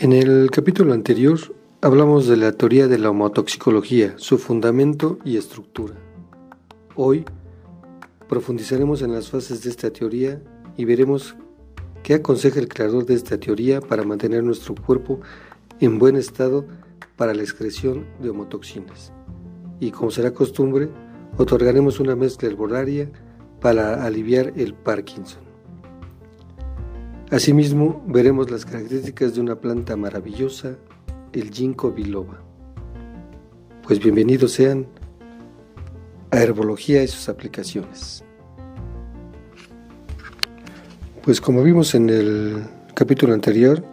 En el capítulo anterior hablamos de la teoría de la homotoxicología, su fundamento y estructura. Hoy profundizaremos en las fases de esta teoría y veremos qué aconseja el creador de esta teoría para mantener nuestro cuerpo en buen estado para la excreción de homotoxinas. Y como será costumbre, otorgaremos una mezcla herbolaria para aliviar el Parkinson. Asimismo, veremos las características de una planta maravillosa, el ginkgo biloba. Pues bienvenidos sean a Herbología y sus aplicaciones. Pues como vimos en el capítulo anterior,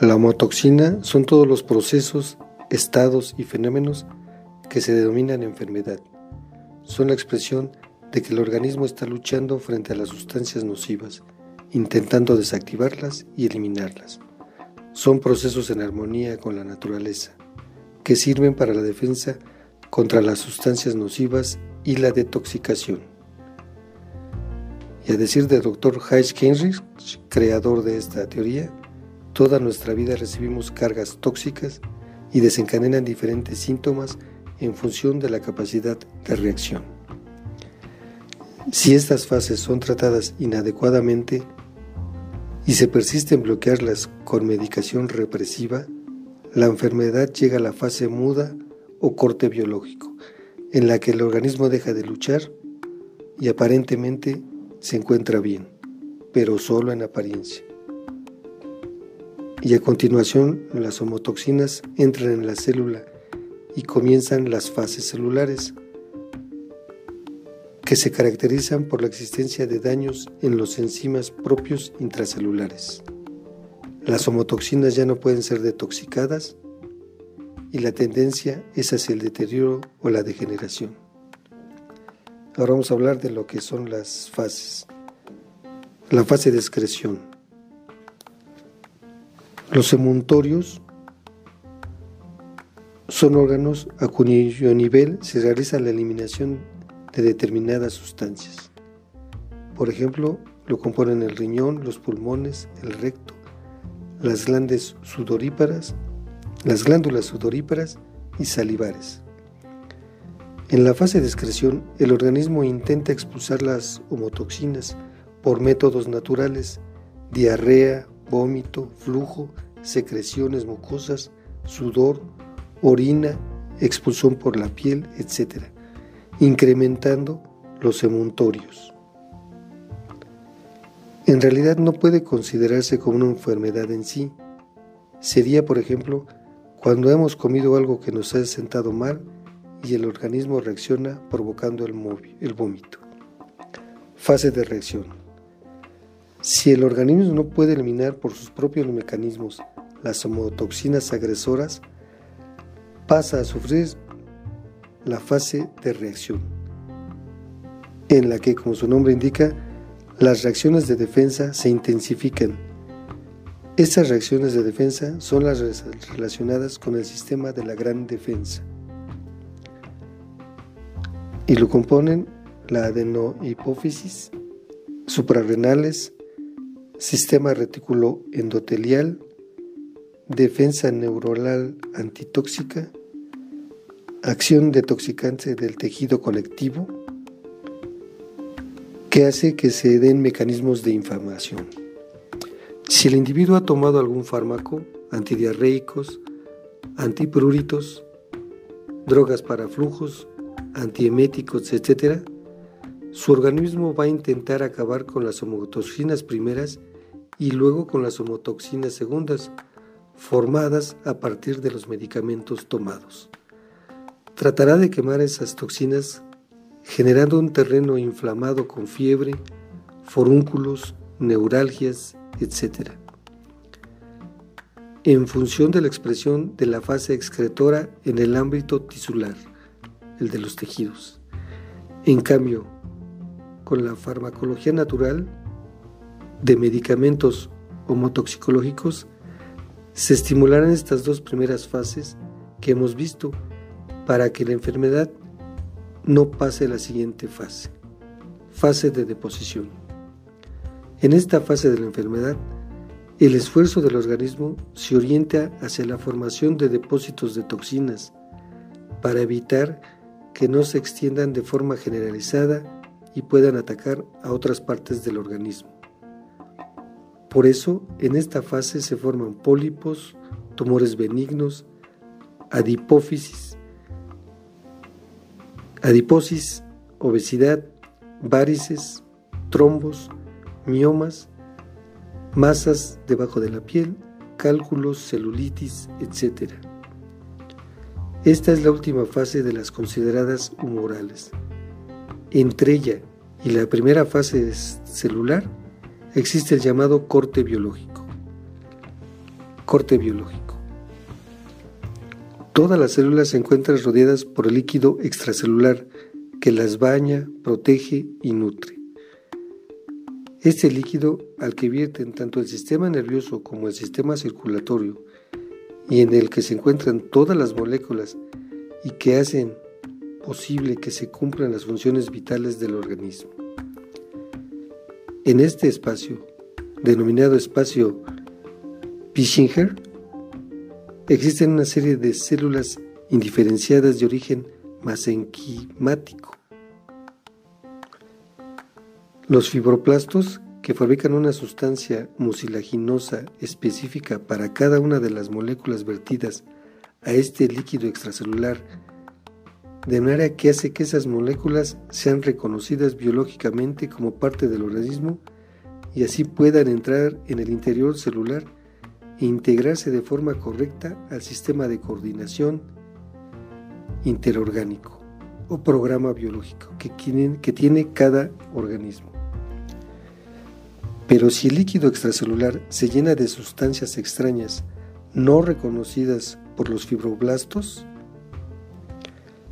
la homotoxina son todos los procesos, estados y fenómenos que se denominan enfermedad. Son la expresión de que el organismo está luchando frente a las sustancias nocivas, intentando desactivarlas y eliminarlas. Son procesos en armonía con la naturaleza, que sirven para la defensa contra las sustancias nocivas y la detoxicación. Y a decir del Dr. Heinz Heinrich, creador de esta teoría, toda nuestra vida recibimos cargas tóxicas y desencadenan diferentes síntomas en función de la capacidad de reacción. Si estas fases son tratadas inadecuadamente y se persiste en bloquearlas con medicación represiva, la enfermedad llega a la fase muda o corte biológico, en la que el organismo deja de luchar y aparentemente se encuentra bien, pero solo en apariencia. Y a continuación las homotoxinas entran en la célula y comienzan las fases celulares, que se caracterizan por la existencia de daños en los enzimas propios intracelulares. Las homotoxinas ya no pueden ser detoxicadas y la tendencia es hacia el deterioro o la degeneración. Ahora vamos a hablar de lo que son las fases. La fase de excreción. Los emuntorios son órganos a cuyo nivel se realiza la eliminación de determinadas sustancias. Por ejemplo, lo componen el riñón, los pulmones, el recto, las glándulas sudoríparas, las glándulas sudoríparas y salivares. En la fase de excreción, el organismo intenta expulsar las homotoxinas por métodos naturales, diarrea, vómito, flujo, secreciones mucosas, sudor, orina, expulsión por la piel, etc., incrementando los emuntorios. En realidad no puede considerarse como una enfermedad en sí. Sería, por ejemplo, cuando hemos comido algo que nos ha sentado mal y el organismo reacciona provocando el, el vómito. Fase de reacción. Si el organismo no puede eliminar por sus propios mecanismos las homotoxinas agresoras, pasa a sufrir la fase de reacción, en la que, como su nombre indica, las reacciones de defensa se intensifican. Estas reacciones de defensa son las relacionadas con el sistema de la gran defensa y lo componen la adenohipófisis, suprarrenales, sistema retículo endotelial, defensa neuronal antitóxica, acción detoxicante del tejido conectivo, que hace que se den mecanismos de inflamación. Si el individuo ha tomado algún fármaco, antidiarreicos, antipruritos, drogas para flujos, antieméticos, etc., su organismo va a intentar acabar con las homotoxinas primeras y luego con las homotoxinas segundas, formadas a partir de los medicamentos tomados. Tratará de quemar esas toxinas generando un terreno inflamado con fiebre, forúnculos, neuralgias, etc. En función de la expresión de la fase excretora en el ámbito tisular, el de los tejidos. En cambio, con la farmacología natural de medicamentos homotoxicológicos, se estimularán estas dos primeras fases que hemos visto para que la enfermedad no pase a la siguiente fase, fase de deposición. En esta fase de la enfermedad, El esfuerzo del organismo se orienta hacia la formación de depósitos de toxinas para evitar que no se extiendan de forma generalizada y puedan atacar a otras partes del organismo. Por eso, en esta fase se forman pólipos, tumores benignos, adipófisis, adiposis, obesidad, varices, trombos, miomas, masas debajo de la piel, cálculos, celulitis, etc. Esta es la última fase de las consideradas humorales. Entre ella y la primera fase celular existe el llamado corte biológico. Corte biológico. Todas las células se encuentran rodeadas por el líquido extracelular que las baña, protege y nutre. Este líquido al que vierten tanto el sistema nervioso como el sistema circulatorio y en el que se encuentran todas las moléculas y que hacen posible que se cumplan las funciones vitales del organismo. En este espacio, denominado espacio Pischinger, existen una serie de células indiferenciadas de origen mesenquimático. Los fibroplastos, que fabrican una sustancia mucilaginosa específica para cada una de las moléculas vertidas a este líquido extracelular, de manera que hace que esas moléculas sean reconocidas biológicamente como parte del organismo y así puedan entrar en el interior celular e integrarse de forma correcta al sistema de coordinación interorgánico o programa biológico que tiene, cada organismo. Pero si el líquido extracelular se llena de sustancias extrañas no reconocidas por los fibroblastos,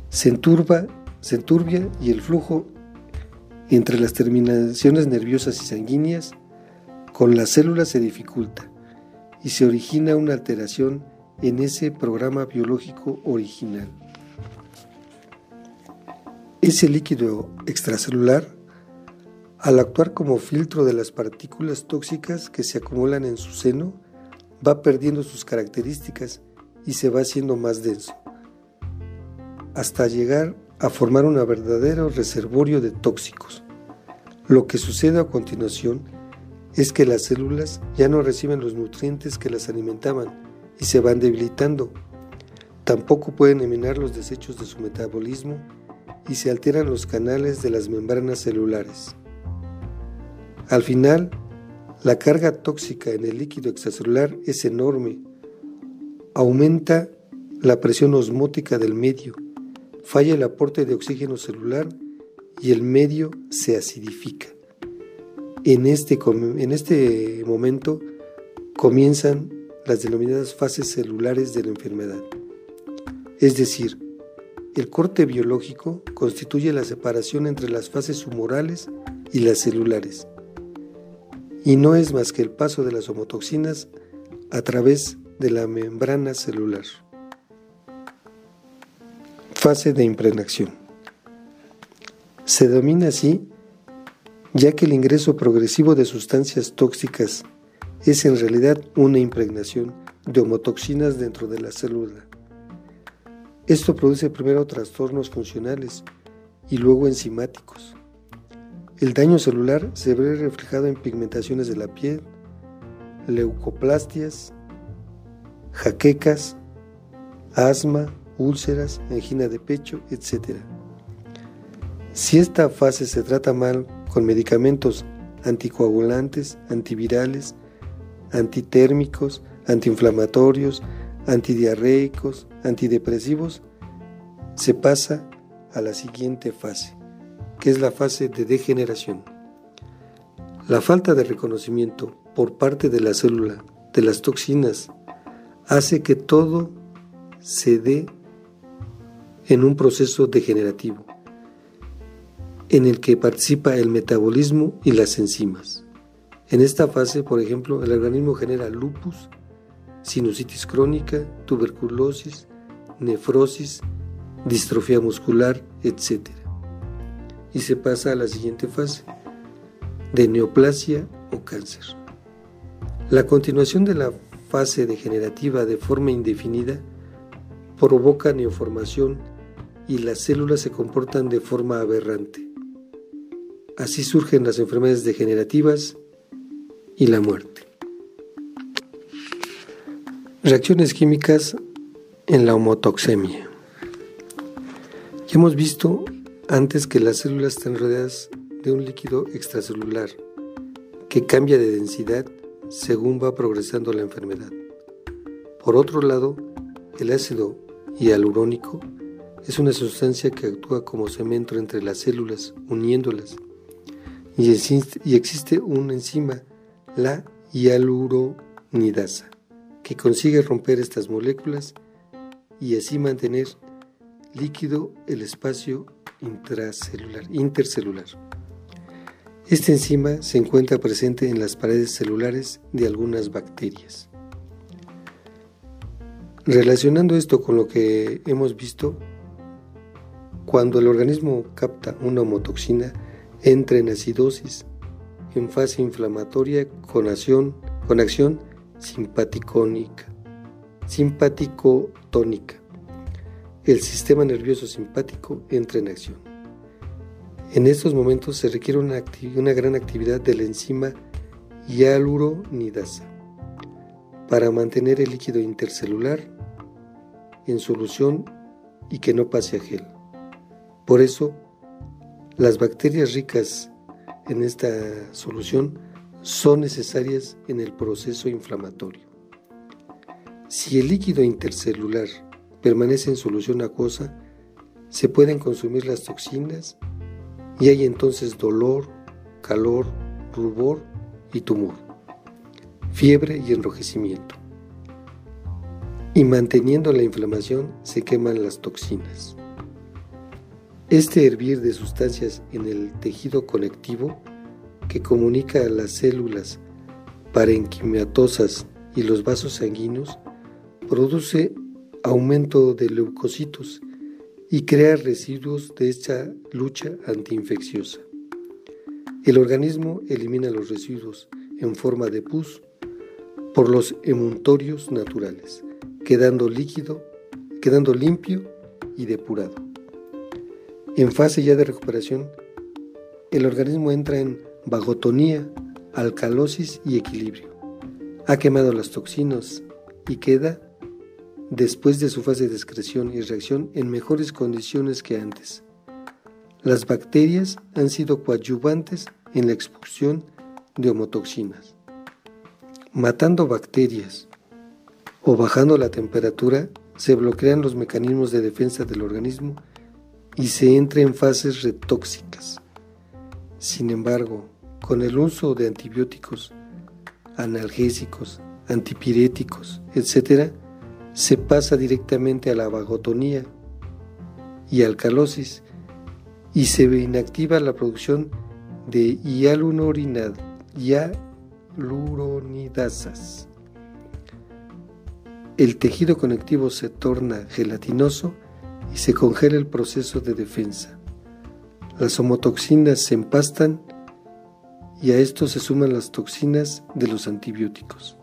se, se enturbia y el flujo entre las terminaciones nerviosas y sanguíneas con las células se dificulta y se origina una alteración en ese programa biológico original. Ese líquido extracelular, al actuar como filtro de las partículas tóxicas que se acumulan en su seno, va perdiendo sus características y se va haciendo más denso, hasta llegar a formar un verdadero reservorio de tóxicos. Lo que sucede a continuación es que las células ya no reciben los nutrientes que las alimentaban y se van debilitando. Tampoco pueden eliminar los desechos de su metabolismo y se alteran los canales de las membranas celulares. Al final, la carga tóxica en el líquido extracelular es enorme. Aumenta la presión osmótica del medio, falla el aporte de oxígeno celular y el medio se acidifica. En este, en este momento comienzan las denominadas fases celulares de la enfermedad. Es decir, el corte biológico constituye la separación entre las fases humorales y las celulares, y no es más que el paso de las homotoxinas a través de la membrana celular. Fase de impregnación. Se domina así ya que el ingreso progresivo de sustancias tóxicas es en realidad una impregnación de homotoxinas dentro de la célula esto produce primero trastornos funcionales y luego enzimáticos. El daño celular se ve reflejado en pigmentaciones de la piel, leucoplastias, jaquecas, asma, úlceras, angina de pecho, etc. Si esta fase se trata mal con medicamentos anticoagulantes, antivirales, antitérmicos, antiinflamatorios, antidiarreicos, antidepresivos, se pasa a la siguiente fase, que es la fase de degeneración. La falta de reconocimiento por parte de la célula de las toxinas hace que todo se dé en un proceso degenerativo, en el que participa el metabolismo y las enzimas. En esta fase, por ejemplo, el organismo genera lupus, sinusitis crónica, tuberculosis, nefrosis, distrofia muscular, etc. Y se pasa a la siguiente fase, de neoplasia o cáncer. La continuación de la fase degenerativa de forma indefinida provoca neoformación y las células se comportan de forma aberrante. Así surgen las enfermedades degenerativas y la muerte. Reacciones químicas en la homotoxemia. Ya hemos visto antes que las células están rodeadas de un líquido extracelular que cambia de densidad según va progresando la enfermedad. Por otro lado, el ácido hialurónico es una sustancia que actúa como cemento entre las células, uniéndolas. Y existe, una enzima, la hialuronidasa, que consigue romper estas moléculas y así mantener líquido el espacio intracelular, intercelular. Esta enzima se encuentra presente en las paredes celulares de algunas bacterias. Relacionando esto con lo que hemos visto, cuando el organismo capta una homotoxina, entra en acidosis, en fase inflamatoria con acción, con acción simpaticónica, simpaticotónica. El sistema nervioso simpático entra en acción. En estos momentos se requiere una, una gran actividad de la enzima hialuronidasa para mantener el líquido intercelular en solución y que no pase a gel. Por eso, las bacterias ricas en esta solución son necesarias en el proceso inflamatorio. Si el líquido intercelular permanece en solución acuosa, se pueden consumir las toxinas y hay entonces dolor, calor, rubor y tumor, fiebre y enrojecimiento. Y manteniendo la inflamación se queman las toxinas. Este hervir de sustancias en el tejido conectivo que comunica a las células parenquimatosas y los vasos sanguíneos produce aumento de leucocitos y crea residuos de esta lucha antiinfecciosa. El organismo elimina los residuos en forma de pus por los emuntorios naturales, quedando líquido, quedando limpio y depurado. En fase ya de recuperación, el organismo entra en vagotonía, alcalosis y equilibrio. Ha quemado las toxinas y queda, después de su fase de excreción y reacción, en mejores condiciones que antes. Las bacterias han sido coadyuvantes en la expulsión de homotoxinas. Matando bacterias o bajando la temperatura, se bloquean los mecanismos de defensa del organismo y se entra en fases retóxicas. Sin embargo, con el uso de antibióticos, analgésicos, antipiréticos, etc., se pasa directamente a la vagotonía y alcalosis y se inactiva la producción de hialuronidasas. El tejido conectivo se torna gelatinoso y se congela el proceso de defensa. Las homotoxinas se empastan y a esto se suman las toxinas de los antibióticos.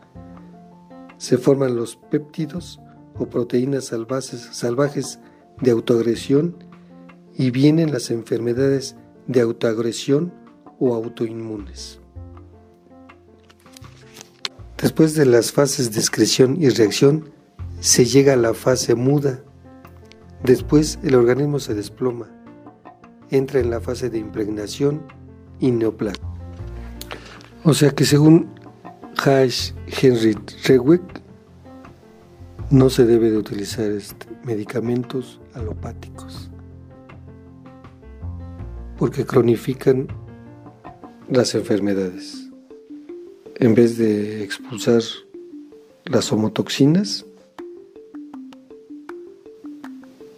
Se forman los péptidos o proteínas salvajes, salvajes de autoagresión y vienen las enfermedades de autoagresión o autoinmunes. Después de las fases de excreción y reacción, se llega a la fase muda Después el organismo se desploma, entra en la fase de impregnación y neoplasma. O sea que según H. Henry Rewick, no se debe de utilizar este, medicamentos alopáticos porque cronifican las enfermedades. En vez de expulsar las homotoxinas,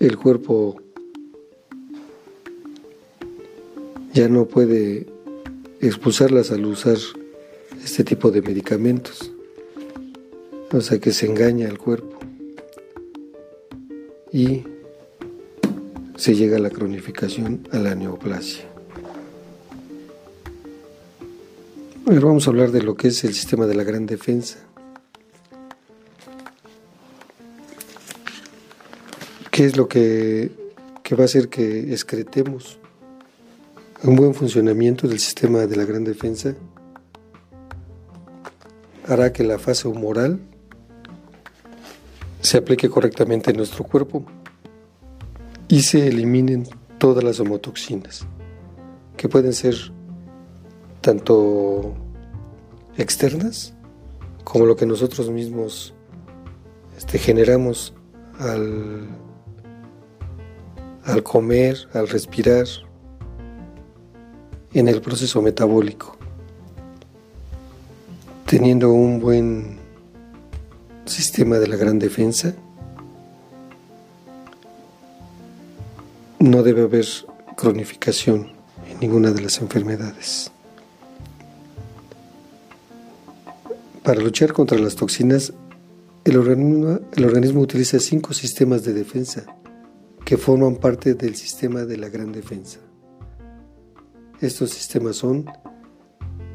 el cuerpo ya no puede expulsarlas al usar este tipo de medicamentos. O sea que se engaña el cuerpo y se llega a la cronificación, a la neoplasia. Ahora vamos a hablar de lo que es el sistema de la gran defensa. ¿Qué es lo que, que va a hacer que excretemos un buen funcionamiento del sistema de la gran defensa? Hará que la fase humoral se aplique correctamente en nuestro cuerpo y se eliminen todas las homotoxinas, que pueden ser tanto externas como lo que nosotros mismos este, generamos al, al comer, al respirar, en el proceso metabólico. Teniendo un buen sistema de la gran defensa, no debe haber cronificación en ninguna de las enfermedades. Para luchar contra las toxinas, el organismo, utiliza cinco sistemas de defensa que forman parte del sistema de la gran defensa. Estos sistemas son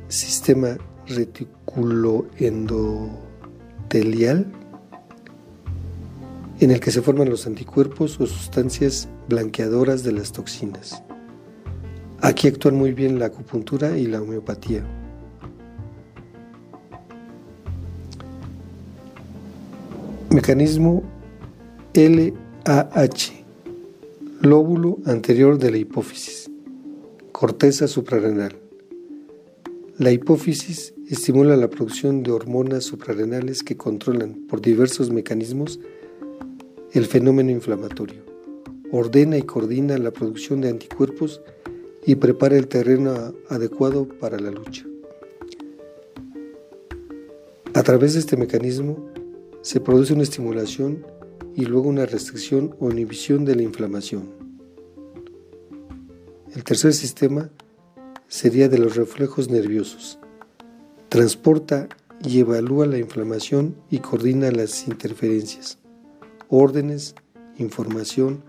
sistema reticuloendotelial, en el que se forman los anticuerpos o sustancias blanqueadoras de las toxinas. Aquí actúan muy bien la acupuntura y la homeopatía. Mecanismo LAH, lóbulo anterior de la hipófisis, corteza suprarrenal. La hipófisis estimula la producción de hormonas suprarrenales que controlan por diversos mecanismos el fenómeno inflamatorio. Ordena y coordina la producción de anticuerpos y prepara el terreno adecuado para la lucha. A través de este mecanismo se produce una estimulación y luego una restricción o inhibición de la inflamación. El tercer sistema sería de los reflejos nerviosos. Transporta y evalúa la inflamación y coordina las interferencias órdenes, información,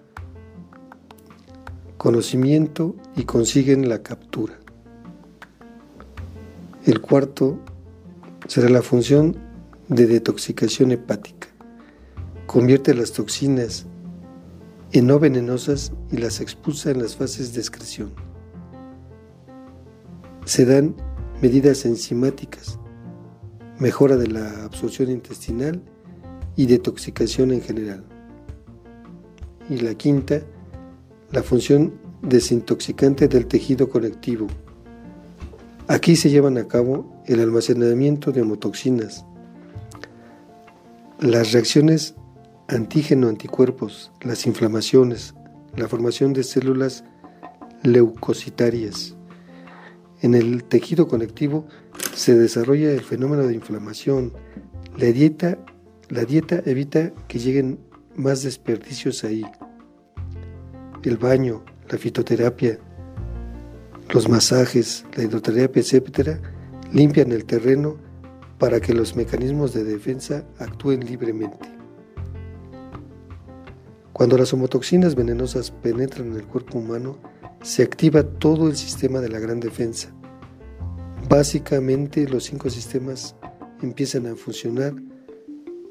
conocimiento y consiguen la captura. El cuarto será la función de detoxicación hepática. Convierte las toxinas en no venenosas y las expulsa en las fases de excreción. Se dan medidas enzimáticas, mejora de la absorción intestinal y detoxicación en general. Y la quinta, la función desintoxicante del tejido conectivo. Aquí se llevan a cabo el almacenamiento de homotoxinas, las reacciones antígeno-anticuerpos, las inflamaciones, la formación de células leucocitarias. En el tejido conectivo se desarrolla el fenómeno de inflamación, la dieta la dieta evita que lleguen más desperdicios ahí. El baño, la fitoterapia, los masajes, la hidroterapia, etc., limpian el terreno para que los mecanismos de defensa actúen libremente. Cuando las homotoxinas venenosas penetran en el cuerpo humano, se activa todo el sistema de la gran defensa. Básicamente los cinco sistemas empiezan a funcionar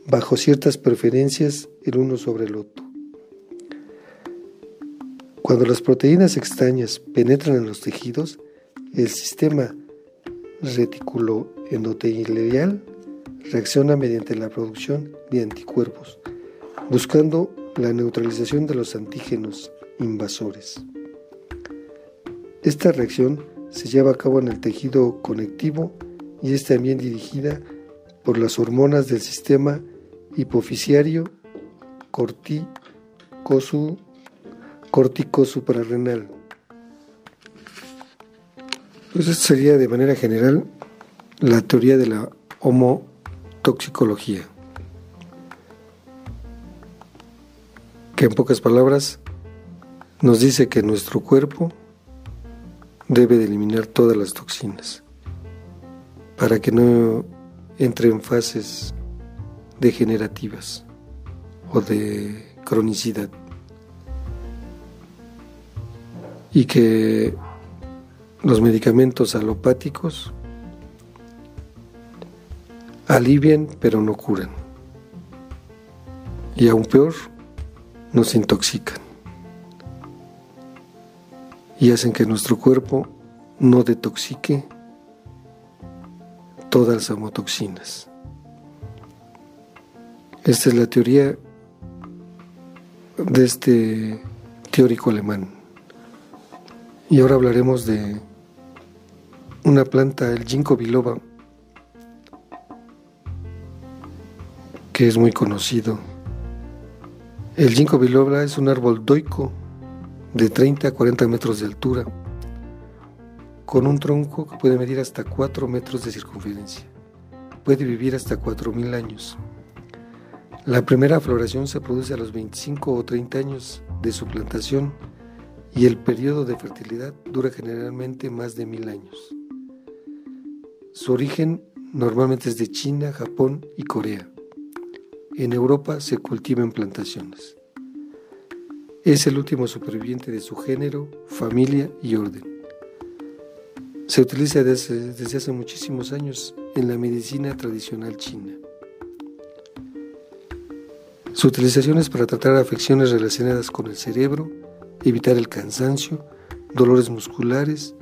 bajo ciertas preferencias el uno sobre el otro. Cuando las proteínas extrañas penetran en los tejidos, el sistema retículo endotelial reacciona mediante la producción de anticuerpos, buscando la neutralización de los antígenos invasores. Esta reacción se lleva a cabo en el tejido conectivo y es también dirigida por las hormonas del sistema hipofisiario corticosu, córtico suprarrenal. Pues esto sería de manera general la teoría de la homotoxicología, que en pocas palabras nos dice que nuestro cuerpo debe de eliminar todas las toxinas para que no entre en fases degenerativas o de cronicidad. Y que los medicamentos alopáticos alivian pero no curan. Y aún peor, nos intoxican. Y hacen que nuestro cuerpo no detoxique todas las amotoxinas. Esta es la teoría de este teórico alemán. Y ahora hablaremos de una planta, el ginkgo biloba, que es muy conocido. El ginkgo biloba es un árbol doico de 30 a 40 metros de altura, con un tronco que puede medir hasta 4 metros de circunferencia. Puede vivir hasta 4.000 años. La primera floración se produce a los 25 o 30 años de su plantación y el periodo de fertilidad dura generalmente más de mil años. Su origen normalmente es de China, Japón y Corea. En Europa se cultiva en plantaciones. Es el último superviviente de su género, familia y orden. Se utiliza desde, hace muchísimos años en la medicina tradicional china. Su utilización es para tratar afecciones relacionadas con el cerebro, evitar el cansancio, dolores musculares,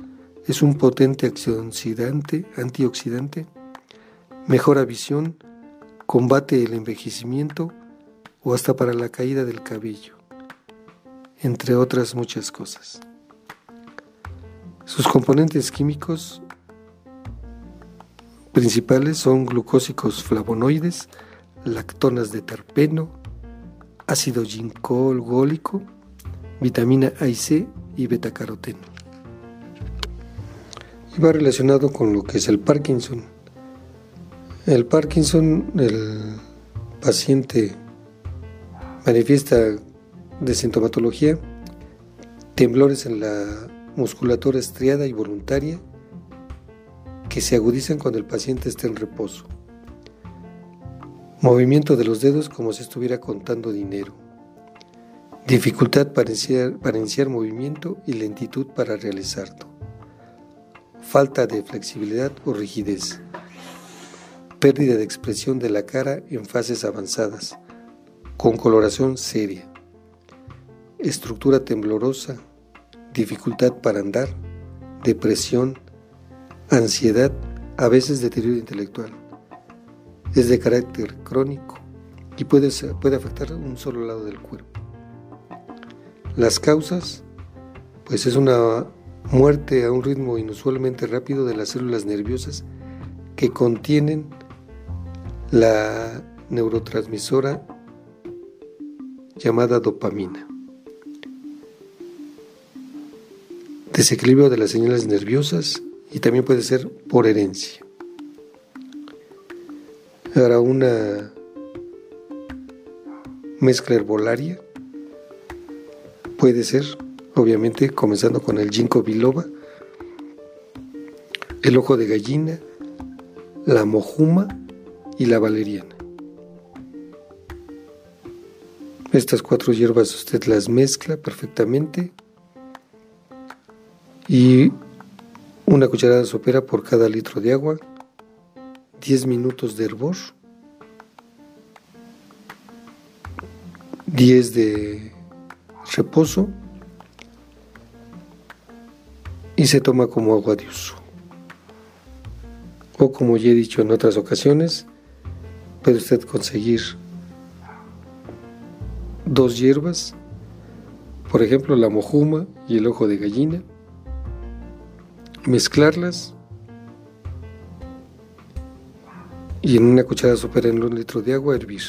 es un potente antioxidante, antioxidante, mejora visión, combate el envejecimiento o hasta para la caída del cabello, entre otras muchas cosas. Sus componentes químicos principales son glucósicos flavonoides, lactonas de terpeno, ácido ginkgólico, vitamina A y C y betacaroteno. Y va relacionado con lo que es el Parkinson. El Parkinson, el paciente manifiesta de sintomatología temblores en la musculatura estriada y voluntaria que se agudizan cuando el paciente está en reposo. Movimiento de los dedos como si estuviera contando dinero. Dificultad para iniciar, movimiento y lentitud para realizarlo, falta de flexibilidad o rigidez, pérdida de expresión de la cara en fases avanzadas, con coloración seria, estructura temblorosa, dificultad para andar, depresión, ansiedad, a veces deterioro intelectual. Es de carácter crónico y puede, puede afectar un solo lado del cuerpo. Las causas, pues es una muerte a un ritmo inusualmente rápido de las células nerviosas que contienen la neurotransmisora llamada dopamina. Desequilibrio de las señales nerviosas y también puede ser por herencia. Ahora una mezcla herbolaria Puede ser, obviamente, comenzando con el ginkgo biloba, el ojo de gallina, la mojuma y la valeriana. Estas cuatro hierbas usted las mezcla perfectamente y una cucharada sopera por cada litro de agua, 10 minutos de hervor, 10 de reposo y se toma como agua de uso. O como ya he dicho en otras ocasiones, puede usted conseguir dos hierbas, por ejemplo la mojuma y el ojo de gallina, mezclarlas y en una cucharada sopera en un litro de agua hervir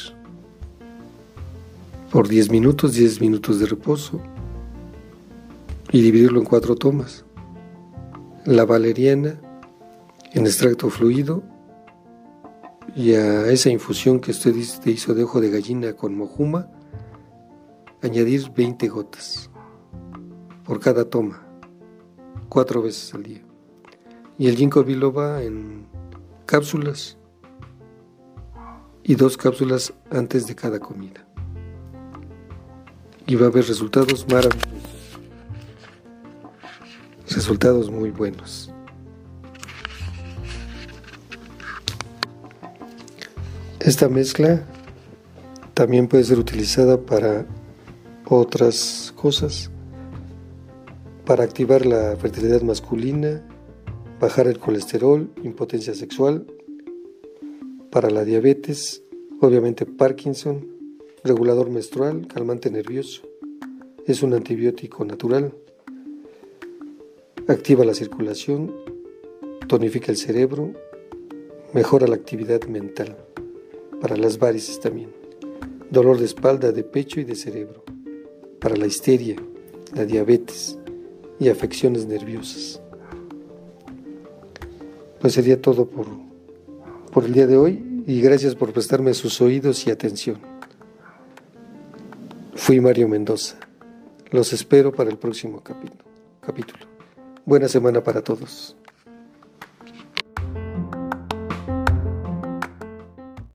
por 10 minutos, 10 minutos de reposo y dividirlo en cuatro tomas. La valeriana en extracto fluido y a esa infusión que usted hizo de ojo de gallina con mojuma, añadir 20 gotas por cada toma, cuatro veces al día. Y el ginkgo biloba en cápsulas y dos cápsulas antes de cada comida y va a haber resultados maravillosos. Resultados muy buenos. Esta mezcla también puede ser utilizada para otras cosas, para activar la fertilidad masculina, bajar el colesterol, impotencia sexual, para la diabetes, obviamente Parkinson, regulador menstrual, calmante nervioso. Es un antibiótico natural. Activa la circulación, tonifica el cerebro, mejora la actividad mental. Para las varices también dolor de espalda, de pecho y de cerebro, para la histeria, la diabetes y afecciones nerviosas. Pues sería todo por, por el día de hoy y gracias por prestarme sus oídos y atención. Fui Mario Mendoza. Los espero para el próximo capítulo. Buena semana para todos.